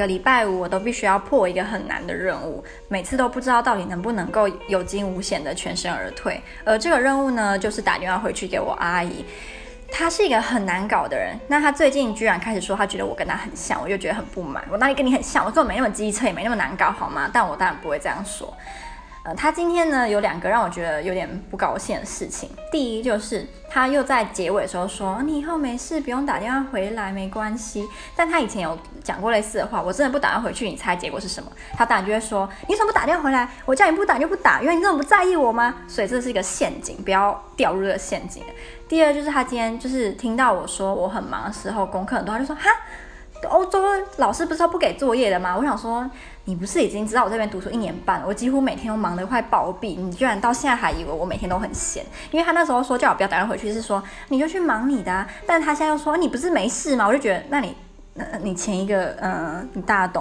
个礼拜五我都必须要破一个很难的任务，每次都不知道到底能不能够有惊无险的全身而退。而这个任务呢，就是打电话回去给我阿姨。她是一个很难搞的人，那她最近居然开始说她觉得我跟她很像，我就觉得很不满。我哪里跟你很像？我根本没那么机车，也没那么难搞，好吗？但我当然不会这样说。呃，他今天呢，有两个让我觉得有点不高兴的事情。第一就是他又在结尾的时候说，你以后没事不用打电话回来，没关系。但他以前有讲过类似的话，我真的不打电话回去，你猜结果是什么？他当然就会说，你为什么不打电话回来？我叫你不打就不打，因为你这么不在意我吗？所以这是一个陷阱，不要掉入这个陷阱。第二就是他今天就是听到我说我很忙的时候，功课很多，他就说哈。欧洲老师不是说不给作业的吗？我想说，你不是已经知道我这边读书一年半，我几乎每天都忙得快暴毙，你居然到现在还以为我每天都很闲？因为他那时候说叫我不要打算回去，是说你就去忙你的啊，但他现在又说你不是没事吗？我就觉得，那你，呃，你前一个，嗯、呃，你大家懂。